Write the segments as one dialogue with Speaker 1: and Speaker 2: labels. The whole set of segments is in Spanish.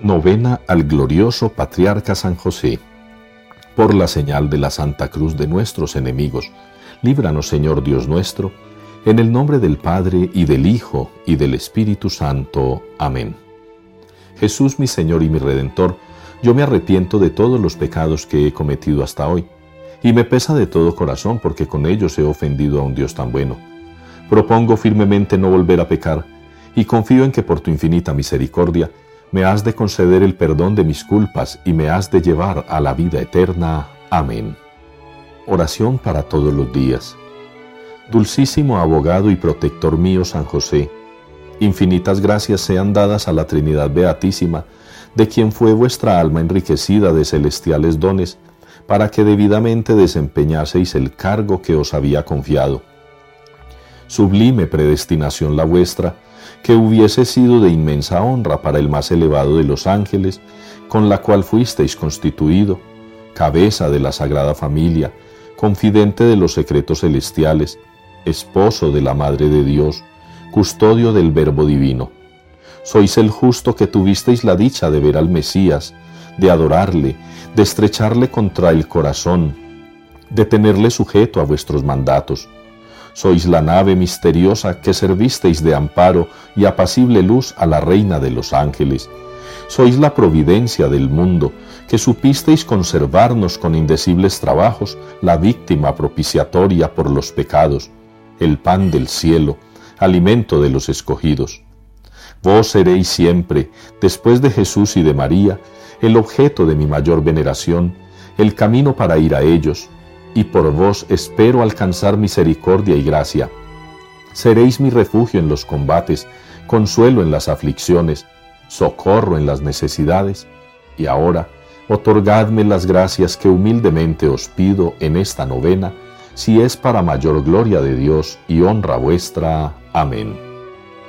Speaker 1: Novena al glorioso patriarca San José. Por la señal de la Santa Cruz de nuestros enemigos, líbranos Señor Dios nuestro, en el nombre del Padre y del Hijo y del Espíritu Santo. Amén. Jesús mi Señor y mi Redentor, yo me arrepiento de todos los pecados que he cometido hasta hoy, y me pesa de todo corazón porque con ellos he ofendido a un Dios tan bueno. Propongo firmemente no volver a pecar, y confío en que por tu infinita misericordia, me has de conceder el perdón de mis culpas y me has de llevar a la vida eterna. Amén. Oración para todos los días. Dulcísimo abogado y protector mío San José, infinitas gracias sean dadas a la Trinidad Beatísima, de quien fue vuestra alma enriquecida de celestiales dones, para que debidamente desempeñaseis el cargo que os había confiado. Sublime predestinación la vuestra, que hubiese sido de inmensa honra para el más elevado de los ángeles, con la cual fuisteis constituido, cabeza de la Sagrada Familia, confidente de los secretos celestiales, esposo de la Madre de Dios, custodio del Verbo Divino. Sois el justo que tuvisteis la dicha de ver al Mesías, de adorarle, de estrecharle contra el corazón, de tenerle sujeto a vuestros mandatos sois la nave misteriosa que servisteis de amparo y apacible luz a la Reina de los ángeles. Sois la providencia del mundo, que supisteis conservarnos con indecibles trabajos la víctima propiciatoria por los pecados, el pan del cielo, alimento de los escogidos. Vos seréis siempre, después de Jesús y de María, el objeto de mi mayor veneración, el camino para ir a ellos, y por vos espero alcanzar misericordia y gracia. Seréis mi refugio en los combates, consuelo en las aflicciones, socorro en las necesidades, y ahora otorgadme las gracias que humildemente os pido en esta novena, si es para mayor gloria de Dios y honra vuestra. Amén.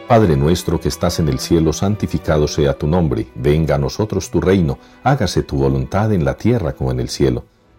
Speaker 1: Padre nuestro que estás en el cielo, santificado sea tu nombre, venga a nosotros tu reino, hágase tu voluntad en la tierra como en el cielo.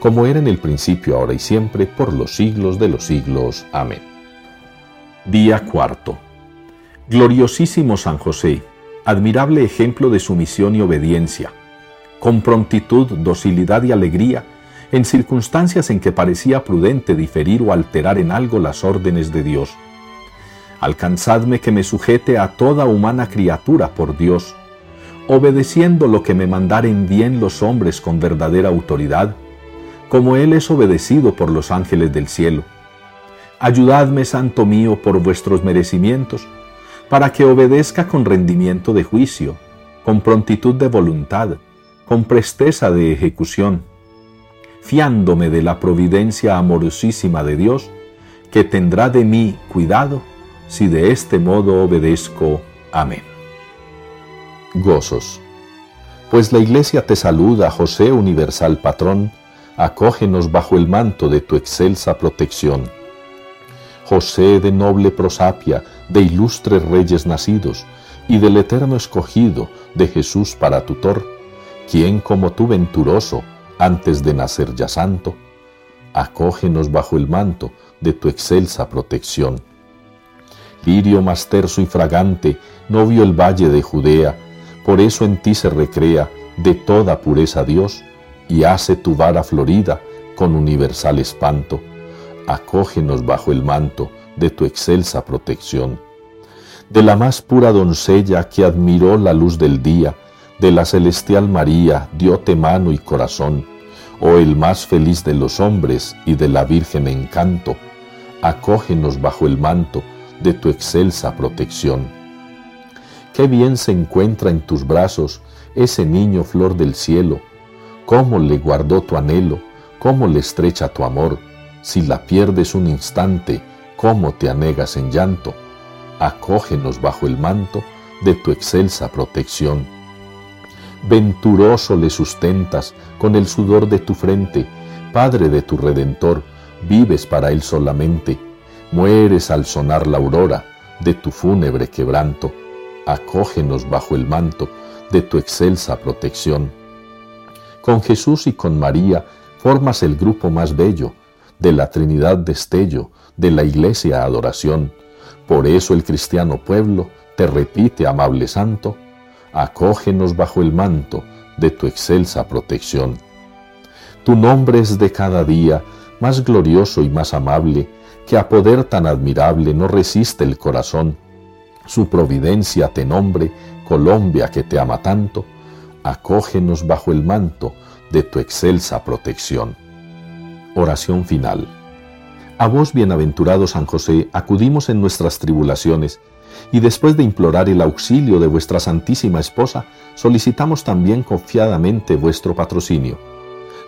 Speaker 1: como era en el principio, ahora y siempre, por los siglos de los siglos. Amén. Día cuarto. Gloriosísimo San José, admirable ejemplo de sumisión y obediencia, con prontitud, docilidad y alegría, en circunstancias en que parecía prudente diferir o alterar en algo las órdenes de Dios. Alcanzadme que me sujete a toda humana criatura por Dios, obedeciendo lo que me mandaren bien los hombres con verdadera autoridad, como Él es obedecido por los ángeles del cielo. Ayudadme, Santo mío, por vuestros merecimientos, para que obedezca con rendimiento de juicio, con prontitud de voluntad, con presteza de ejecución, fiándome de la providencia amorosísima de Dios, que tendrá de mí cuidado si de este modo obedezco. Amén. Gozos. Pues la Iglesia te saluda, José universal patrón, acógenos bajo el manto de tu excelsa protección. José de noble prosapia, de ilustres reyes nacidos, y del eterno escogido de Jesús para tutor, quien como tú venturoso, antes de nacer ya santo, acógenos bajo el manto de tu excelsa protección. Lirio más terso y fragante, no vio el valle de Judea, por eso en ti se recrea de toda pureza Dios, y hace tu vara florida con universal espanto. Acógenos bajo el manto de tu excelsa protección. De la más pura doncella que admiró la luz del día, de la celestial María, diote mano y corazón, oh el más feliz de los hombres y de la Virgen encanto, acógenos bajo el manto de tu excelsa protección. Qué bien se encuentra en tus brazos ese niño flor del cielo, cómo le guardó tu anhelo, cómo le estrecha tu amor, si la pierdes un instante, cómo te anegas en llanto, acógenos bajo el manto de tu excelsa protección. venturoso le sustentas con el sudor de tu frente, Padre de tu Redentor, vives para él solamente, mueres al sonar la aurora de tu fúnebre quebranto, acógenos bajo el manto de tu excelsa protección. Con Jesús y con María formas el grupo más bello, de la Trinidad destello, de la Iglesia adoración. Por eso el cristiano pueblo te repite, amable santo, acógenos bajo el manto de tu excelsa protección. Tu nombre es de cada día más glorioso y más amable, que a poder tan admirable no resiste el corazón. Su providencia te nombre, Colombia que te ama tanto, acógenos bajo el manto de tu excelsa protección. Oración final. A vos, bienaventurado San José, acudimos en nuestras tribulaciones, y después de implorar el auxilio de vuestra Santísima Esposa, solicitamos también confiadamente vuestro patrocinio.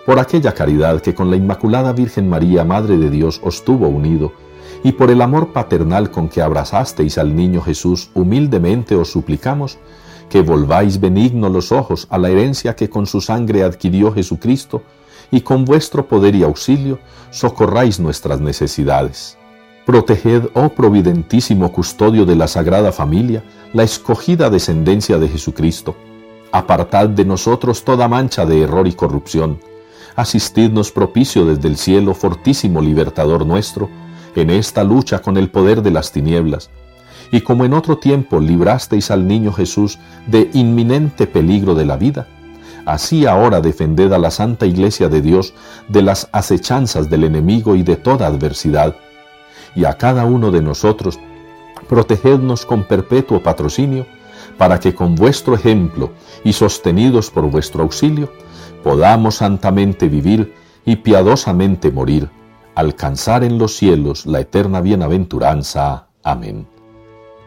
Speaker 1: Por aquella caridad que con la Inmaculada Virgen María, Madre de Dios, os tuvo unido, y por el amor paternal con que abrazasteis al niño Jesús, humildemente os suplicamos que volváis benigno los ojos a la herencia que con su sangre adquirió Jesucristo, y con vuestro poder y auxilio socorráis nuestras necesidades. Proteged, oh providentísimo custodio de la Sagrada Familia, la escogida descendencia de Jesucristo. Apartad de nosotros toda mancha de error y corrupción. Asistidnos propicio desde el cielo, fortísimo libertador nuestro, en esta lucha con el poder de las tinieblas. Y como en otro tiempo librasteis al niño Jesús de inminente peligro de la vida, así ahora defended a la Santa Iglesia de Dios de las acechanzas del enemigo y de toda adversidad y a cada uno de nosotros, protegednos con perpetuo patrocinio, para que con vuestro ejemplo y sostenidos por vuestro auxilio, podamos santamente vivir y piadosamente morir, alcanzar en los cielos la eterna bienaventuranza. Amén.